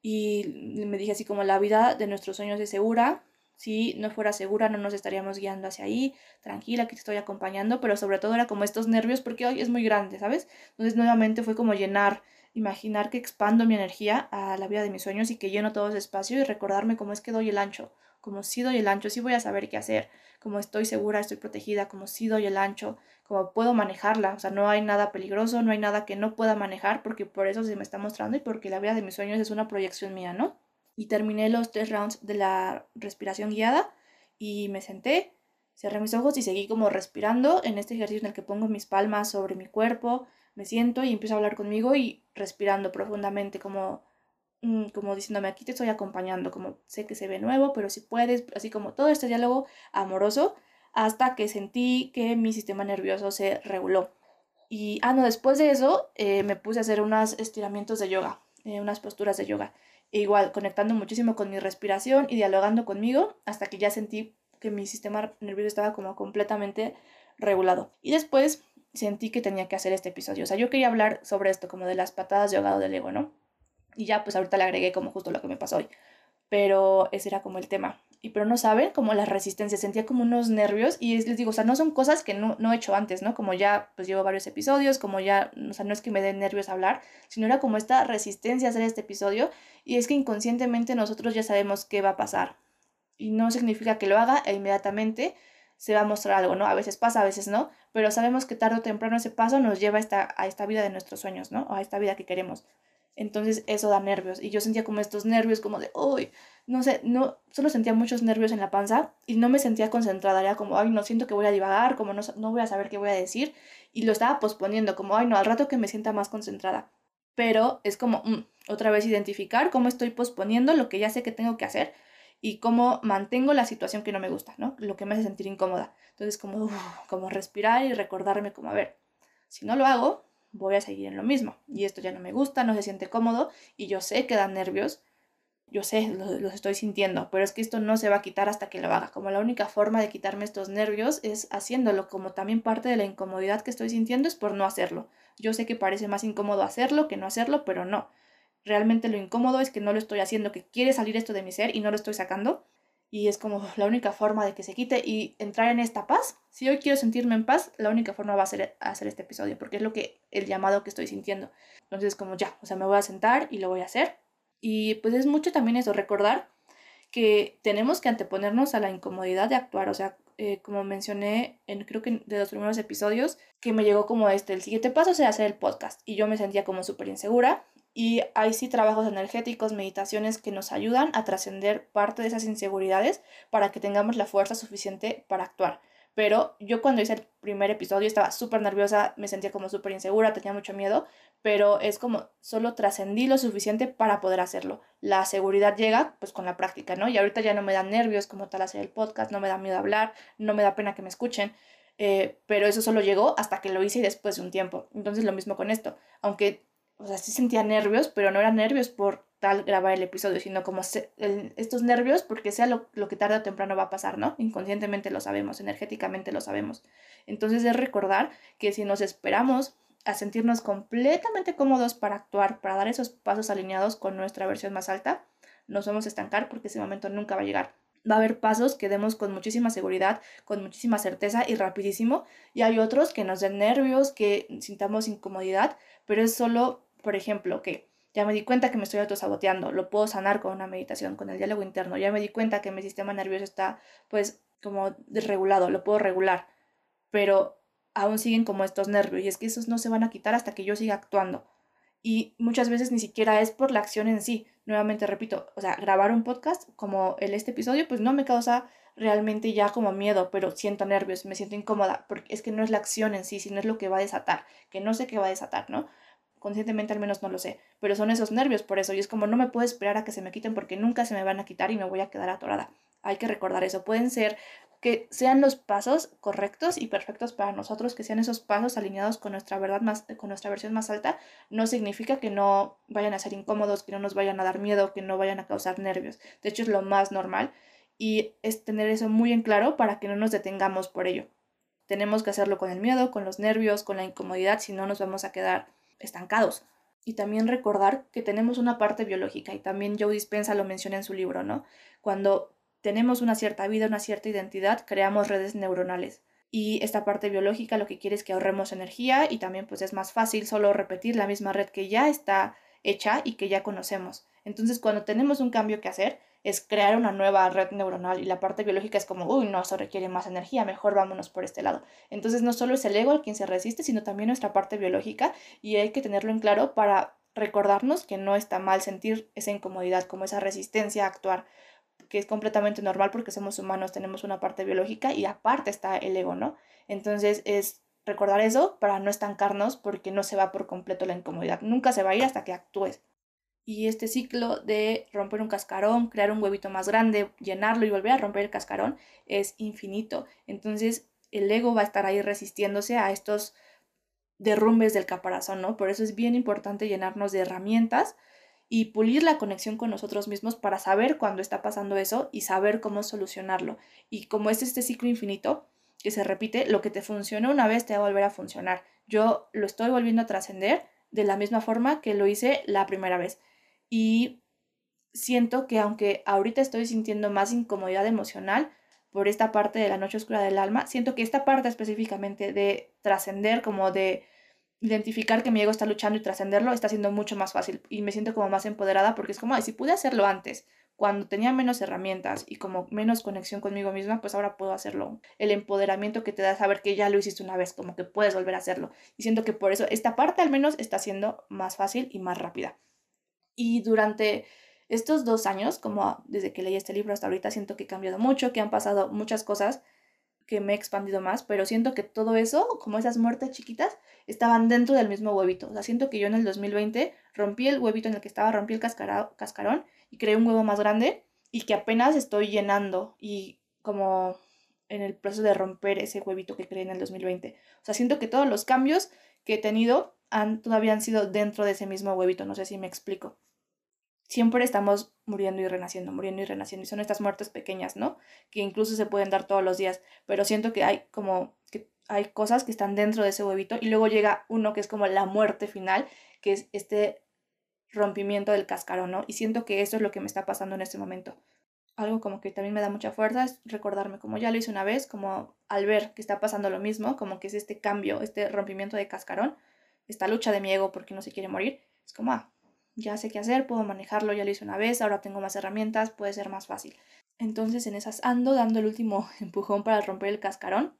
y me dije así como la vida de nuestros sueños es segura, si no fuera segura no nos estaríamos guiando hacia ahí, tranquila que te estoy acompañando, pero sobre todo era como estos nervios porque hoy es muy grande, ¿sabes? Entonces nuevamente fue como llenar, imaginar que expando mi energía a la vida de mis sueños y que lleno todo ese espacio y recordarme cómo es que doy el ancho, como si doy el ancho, sí voy a saber qué hacer, como estoy segura, estoy protegida, como si doy el ancho, como puedo manejarla, o sea, no hay nada peligroso, no hay nada que no pueda manejar porque por eso se me está mostrando y porque la vida de mis sueños es una proyección mía, ¿no? y terminé los tres rounds de la respiración guiada y me senté, cerré mis ojos y seguí como respirando en este ejercicio en el que pongo mis palmas sobre mi cuerpo, me siento y empiezo a hablar conmigo y respirando profundamente como como diciéndome aquí te estoy acompañando, como sé que se ve nuevo, pero si puedes, así como todo este diálogo amoroso hasta que sentí que mi sistema nervioso se reguló. Y, ah, no, después de eso eh, me puse a hacer unos estiramientos de yoga, eh, unas posturas de yoga. E igual, conectando muchísimo con mi respiración y dialogando conmigo hasta que ya sentí que mi sistema nervioso estaba como completamente regulado. Y después sentí que tenía que hacer este episodio. O sea, yo quería hablar sobre esto, como de las patadas de ahogado del ego, ¿no? Y ya, pues ahorita le agregué como justo lo que me pasó hoy. Pero ese era como el tema y pero no saben como la resistencia, sentía como unos nervios y les digo, o sea, no son cosas que no, no he hecho antes, ¿no? Como ya pues llevo varios episodios, como ya, o sea, no es que me den nervios hablar, sino era como esta resistencia a hacer este episodio y es que inconscientemente nosotros ya sabemos qué va a pasar y no significa que lo haga e inmediatamente se va a mostrar algo, ¿no? A veces pasa, a veces no, pero sabemos que tarde o temprano ese paso nos lleva a esta, a esta vida de nuestros sueños, ¿no? O a esta vida que queremos. Entonces eso da nervios. Y yo sentía como estos nervios, como de, uy, no sé, no, solo sentía muchos nervios en la panza y no me sentía concentrada. Era como, ay, no siento que voy a divagar, como no, no voy a saber qué voy a decir. Y lo estaba posponiendo, como, ay, no, al rato que me sienta más concentrada. Pero es como, mm, otra vez identificar cómo estoy posponiendo lo que ya sé que tengo que hacer y cómo mantengo la situación que no me gusta, ¿no? Lo que me hace sentir incómoda. Entonces, como, como respirar y recordarme como, a ver, si no lo hago, voy a seguir en lo mismo. Y esto ya no me gusta, no se siente cómodo y yo sé que dan nervios. Yo sé, los, estoy sintiendo, pero es que esto no se va a quitar hasta que lo haga. Como la única forma de quitarme estos nervios es haciéndolo, como también parte de la incomodidad que estoy sintiendo es por no hacerlo. Yo sé que parece más incómodo hacerlo que no hacerlo, pero no. Realmente lo incómodo es que no lo estoy haciendo, que quiere salir esto de mi ser y no lo estoy sacando y es como la única forma de que se quite y entrar en esta paz. Si hoy quiero sentirme en paz, la única forma va a ser hacer este episodio, porque es lo que el llamado que estoy sintiendo. Entonces, como ya, o sea, me voy a sentar y lo voy a hacer. Y pues es mucho también eso, recordar que tenemos que anteponernos a la incomodidad de actuar, o sea, eh, como mencioné en creo que de los primeros episodios, que me llegó como este, el siguiente paso sería hacer el podcast y yo me sentía como súper insegura y hay sí trabajos energéticos, meditaciones que nos ayudan a trascender parte de esas inseguridades para que tengamos la fuerza suficiente para actuar. Pero yo cuando hice el primer episodio estaba súper nerviosa, me sentía como súper insegura, tenía mucho miedo, pero es como solo trascendí lo suficiente para poder hacerlo. La seguridad llega pues con la práctica, ¿no? Y ahorita ya no me dan nervios como tal hacer el podcast, no me da miedo hablar, no me da pena que me escuchen. Eh, pero eso solo llegó hasta que lo hice después de un tiempo. Entonces lo mismo con esto. Aunque o sea, sí sentía nervios, pero no eran nervios por tal grabar el episodio, sino como estos nervios porque sea lo, lo, que tarde o temprano va a pasar, ¿no? Inconscientemente lo sabemos, energéticamente lo sabemos. Entonces es recordar que si nos esperamos a sentirnos completamente cómodos para actuar, para dar esos pasos alineados con nuestra versión más alta, nos vamos a estancar porque ese momento nunca va a llegar. Va a haber pasos que demos con muchísima seguridad, con muchísima certeza y rapidísimo, y hay otros que nos den nervios, que sintamos incomodidad, pero es solo por ejemplo, que ya me di cuenta que me estoy autosaboteando, lo puedo sanar con una meditación, con el diálogo interno, ya me di cuenta que mi sistema nervioso está pues como desregulado, lo puedo regular, pero aún siguen como estos nervios y es que esos no se van a quitar hasta que yo siga actuando. Y muchas veces ni siquiera es por la acción en sí. Nuevamente repito, o sea, grabar un podcast como el este episodio, pues no me causa realmente ya como miedo, pero siento nervios, me siento incómoda, porque es que no es la acción en sí, sino es lo que va a desatar, que no sé qué va a desatar, ¿no? Conscientemente al menos no lo sé, pero son esos nervios por eso, y es como no me puedo esperar a que se me quiten porque nunca se me van a quitar y me voy a quedar atorada. Hay que recordar eso, pueden ser que sean los pasos correctos y perfectos para nosotros, que sean esos pasos alineados con nuestra verdad más, con nuestra versión más alta, no significa que no vayan a ser incómodos, que no nos vayan a dar miedo, que no vayan a causar nervios. De hecho, es lo más normal y es tener eso muy en claro para que no nos detengamos por ello. Tenemos que hacerlo con el miedo, con los nervios, con la incomodidad, si no nos vamos a quedar estancados. Y también recordar que tenemos una parte biológica y también Joe Dispensa lo menciona en su libro, ¿no? Cuando tenemos una cierta vida, una cierta identidad, creamos redes neuronales. Y esta parte biológica lo que quiere es que ahorremos energía y también pues es más fácil solo repetir la misma red que ya está hecha y que ya conocemos. Entonces cuando tenemos un cambio que hacer es crear una nueva red neuronal y la parte biológica es como, uy, no, eso requiere más energía, mejor vámonos por este lado. Entonces no solo es el ego el quien se resiste, sino también nuestra parte biológica y hay que tenerlo en claro para recordarnos que no está mal sentir esa incomodidad, como esa resistencia a actuar, que es completamente normal porque somos humanos, tenemos una parte biológica y aparte está el ego, ¿no? Entonces es recordar eso para no estancarnos porque no se va por completo la incomodidad, nunca se va a ir hasta que actúes. Y este ciclo de romper un cascarón, crear un huevito más grande, llenarlo y volver a romper el cascarón es infinito. Entonces el ego va a estar ahí resistiéndose a estos derrumbes del caparazón, ¿no? Por eso es bien importante llenarnos de herramientas y pulir la conexión con nosotros mismos para saber cuándo está pasando eso y saber cómo solucionarlo. Y como es este ciclo infinito que se repite, lo que te funcionó una vez te va a volver a funcionar. Yo lo estoy volviendo a trascender de la misma forma que lo hice la primera vez. Y siento que aunque ahorita estoy sintiendo más incomodidad emocional por esta parte de la noche oscura del alma, siento que esta parte específicamente de trascender, como de identificar que mi ego está luchando y trascenderlo está siendo mucho más fácil y me siento como más empoderada porque es como, si pude hacerlo antes, cuando tenía menos herramientas y como menos conexión conmigo misma, pues ahora puedo hacerlo. El empoderamiento que te da saber que ya lo hiciste una vez, como que puedes volver a hacerlo. Y siento que por eso esta parte al menos está siendo más fácil y más rápida. Y durante estos dos años, como desde que leí este libro hasta ahorita, siento que he cambiado mucho, que han pasado muchas cosas que me he expandido más, pero siento que todo eso, como esas muertes chiquitas, estaban dentro del mismo huevito. O sea, siento que yo en el 2020 rompí el huevito en el que estaba, rompí el cascarón y creé un huevo más grande y que apenas estoy llenando y como en el proceso de romper ese huevito que creé en el 2020. O sea, siento que todos los cambios que he tenido han, todavía han sido dentro de ese mismo huevito, no sé si me explico siempre estamos muriendo y renaciendo, muriendo y renaciendo. Y son estas muertes pequeñas, ¿no? Que incluso se pueden dar todos los días. Pero siento que hay como que hay cosas que están dentro de ese huevito y luego llega uno que es como la muerte final, que es este rompimiento del cascarón, ¿no? Y siento que eso es lo que me está pasando en este momento. Algo como que también me da mucha fuerza es recordarme, como ya lo hice una vez, como al ver que está pasando lo mismo, como que es este cambio, este rompimiento de cascarón, esta lucha de mi ego porque no se quiere morir, es como, ah, ya sé qué hacer, puedo manejarlo, ya lo hice una vez, ahora tengo más herramientas, puede ser más fácil. Entonces en esas ando dando el último empujón para romper el cascarón.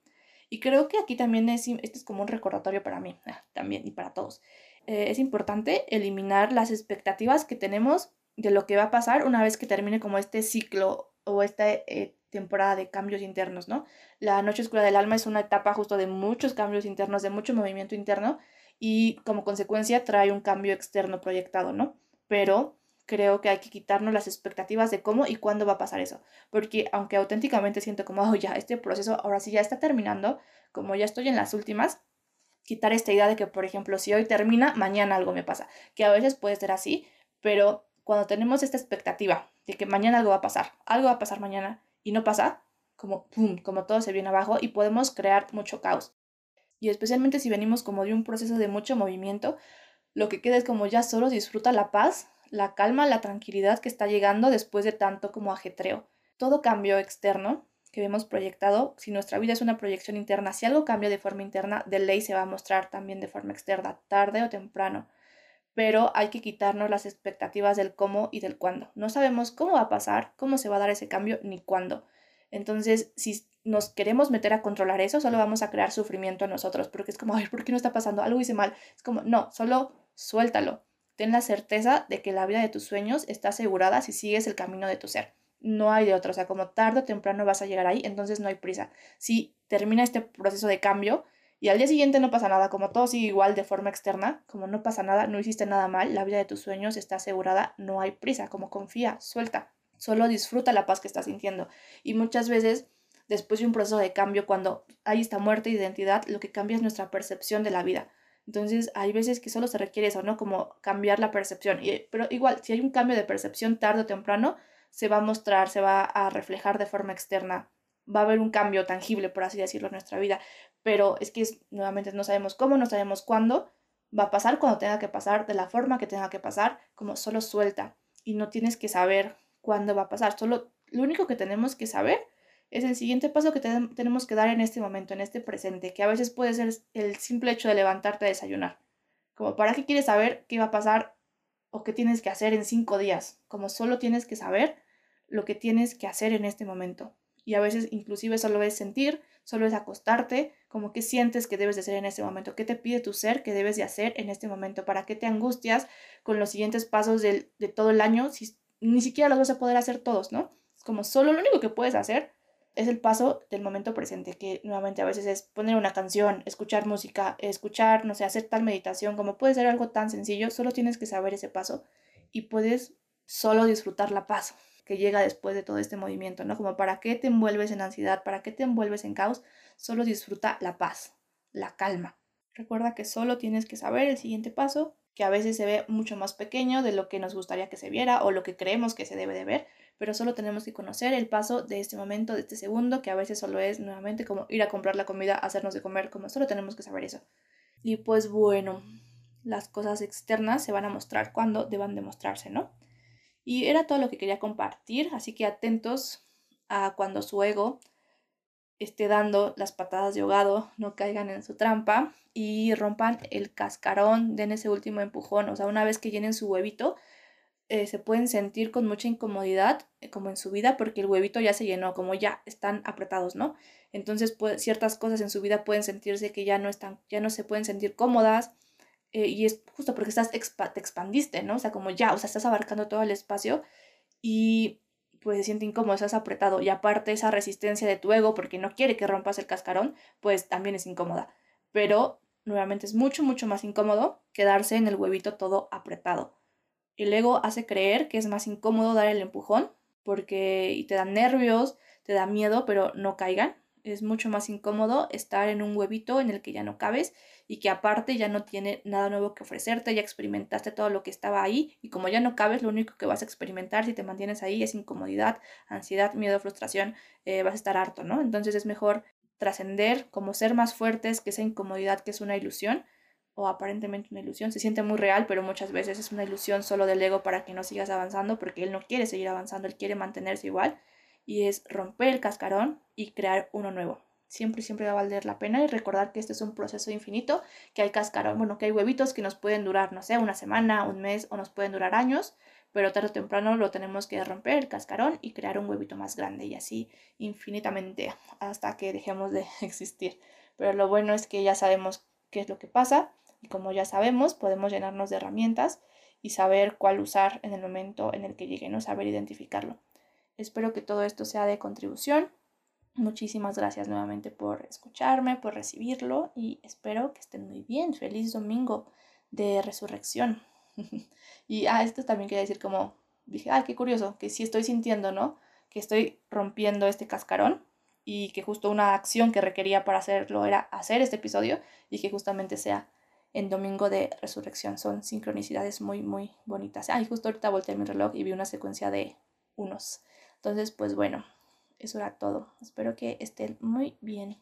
Y creo que aquí también es, este es como un recordatorio para mí, ah, también y para todos. Eh, es importante eliminar las expectativas que tenemos de lo que va a pasar una vez que termine como este ciclo o esta eh, temporada de cambios internos, ¿no? La noche oscura del alma es una etapa justo de muchos cambios internos, de mucho movimiento interno y como consecuencia trae un cambio externo proyectado, ¿no? Pero creo que hay que quitarnos las expectativas de cómo y cuándo va a pasar eso, porque aunque auténticamente siento como, oh, ya, este proceso ahora sí ya está terminando, como ya estoy en las últimas, quitar esta idea de que, por ejemplo, si hoy termina, mañana algo me pasa, que a veces puede ser así, pero cuando tenemos esta expectativa de que mañana algo va a pasar, algo va a pasar mañana y no pasa, como, pum, como todo se viene abajo y podemos crear mucho caos y especialmente si venimos como de un proceso de mucho movimiento, lo que queda es como ya solo disfruta la paz, la calma, la tranquilidad que está llegando después de tanto como ajetreo. Todo cambio externo que vemos proyectado, si nuestra vida es una proyección interna, si algo cambia de forma interna, de ley se va a mostrar también de forma externa, tarde o temprano. Pero hay que quitarnos las expectativas del cómo y del cuándo. No sabemos cómo va a pasar, cómo se va a dar ese cambio, ni cuándo. Entonces, si nos queremos meter a controlar eso, solo vamos a crear sufrimiento a nosotros, porque es como, ay, ¿por qué no está pasando? Algo hice mal. Es como, no, solo suéltalo. ten la certeza de que la vida de tus sueños está asegurada si sigues el camino de tu ser. No hay de otro, o sea, como tarde o temprano vas a llegar ahí, entonces no hay prisa. Si termina este proceso de cambio y al día siguiente no pasa nada, como todo sigue igual de forma externa, como no pasa nada, no hiciste nada mal, la vida de tus sueños está asegurada, no hay prisa, como confía, suelta, solo disfruta la paz que estás sintiendo. Y muchas veces después de un proceso de cambio, cuando hay esta muerte de identidad, lo que cambia es nuestra percepción de la vida. Entonces, hay veces que solo se requiere eso, ¿no? Como cambiar la percepción. pero igual, si hay un cambio de percepción tarde o temprano, se va a mostrar, se va a reflejar de forma externa. Va a haber un cambio tangible, por así decirlo, en nuestra vida. Pero es que nuevamente no sabemos cómo, no sabemos cuándo. Va a pasar cuando tenga que pasar, de la forma que tenga que pasar, como solo suelta. Y no tienes que saber cuándo va a pasar. Solo lo único que tenemos que saber es el siguiente paso que tenemos que dar en este momento, en este presente, que a veces puede ser el simple hecho de levantarte a desayunar. Como para qué quieres saber qué va a pasar o qué tienes que hacer en cinco días, como solo tienes que saber lo que tienes que hacer en este momento. Y a veces inclusive solo es sentir, solo es acostarte, como qué sientes que debes de hacer en este momento, qué te pide tu ser que debes de hacer en este momento, para qué te angustias con los siguientes pasos de todo el año si ni siquiera los vas a poder hacer todos, ¿no? Es como solo lo único que puedes hacer es el paso del momento presente, que nuevamente a veces es poner una canción, escuchar música, escuchar, no sé, hacer tal meditación, como puede ser algo tan sencillo, solo tienes que saber ese paso y puedes solo disfrutar la paz que llega después de todo este movimiento, ¿no? Como para qué te envuelves en ansiedad, para qué te envuelves en caos, solo disfruta la paz, la calma. Recuerda que solo tienes que saber el siguiente paso, que a veces se ve mucho más pequeño de lo que nos gustaría que se viera o lo que creemos que se debe de ver, pero solo tenemos que conocer el paso de este momento, de este segundo, que a veces solo es nuevamente como ir a comprar la comida, hacernos de comer, como solo tenemos que saber eso. Y pues bueno, las cosas externas se van a mostrar cuando deban demostrarse, ¿no? Y era todo lo que quería compartir, así que atentos a cuando su ego esté dando las patadas de ahogado, no caigan en su trampa y rompan el cascarón, den ese último empujón, o sea, una vez que llenen su huevito, eh, se pueden sentir con mucha incomodidad eh, como en su vida porque el huevito ya se llenó, como ya están apretados, ¿no? Entonces ciertas cosas en su vida pueden sentirse que ya no están, ya no se pueden sentir cómodas eh, y es justo porque estás te expandiste, ¿no? O sea, como ya, o sea, estás abarcando todo el espacio y pues se siente incómodo, estás apretado y aparte esa resistencia de tu ego porque no quiere que rompas el cascarón, pues también es incómoda. Pero nuevamente es mucho, mucho más incómodo quedarse en el huevito todo apretado. El ego hace creer que es más incómodo dar el empujón porque y te da nervios, te da miedo, pero no caigan. Es mucho más incómodo estar en un huevito en el que ya no cabes y que aparte ya no tiene nada nuevo que ofrecerte, ya experimentaste todo lo que estaba ahí y como ya no cabes, lo único que vas a experimentar si te mantienes ahí es incomodidad, ansiedad, miedo, frustración, eh, vas a estar harto, ¿no? Entonces es mejor trascender, como ser más fuertes que esa incomodidad que es una ilusión o aparentemente una ilusión. Se siente muy real, pero muchas veces es una ilusión solo del ego para que no sigas avanzando, porque él no quiere seguir avanzando, él quiere mantenerse igual. Y es romper el cascarón y crear uno nuevo. Siempre, siempre va a valer la pena y recordar que este es un proceso infinito, que hay cascarón, bueno, que hay huevitos que nos pueden durar, no sé, una semana, un mes o nos pueden durar años, pero tarde o temprano lo tenemos que romper el cascarón y crear un huevito más grande y así infinitamente hasta que dejemos de existir. Pero lo bueno es que ya sabemos qué es lo que pasa y como ya sabemos, podemos llenarnos de herramientas y saber cuál usar en el momento en el que llegue, ¿no? Saber identificarlo. Espero que todo esto sea de contribución. Muchísimas gracias nuevamente por escucharme, por recibirlo y espero que estén muy bien. Feliz domingo de resurrección. y ah, esto también quería decir como, dije, ay, qué curioso, que sí estoy sintiendo, ¿no? Que estoy rompiendo este cascarón y que justo una acción que requería para hacerlo era hacer este episodio y que justamente sea en Domingo de Resurrección. Son sincronicidades muy, muy bonitas. Ay, justo ahorita volteé mi reloj y vi una secuencia de unos. Entonces, pues bueno, eso era todo. Espero que estén muy bien.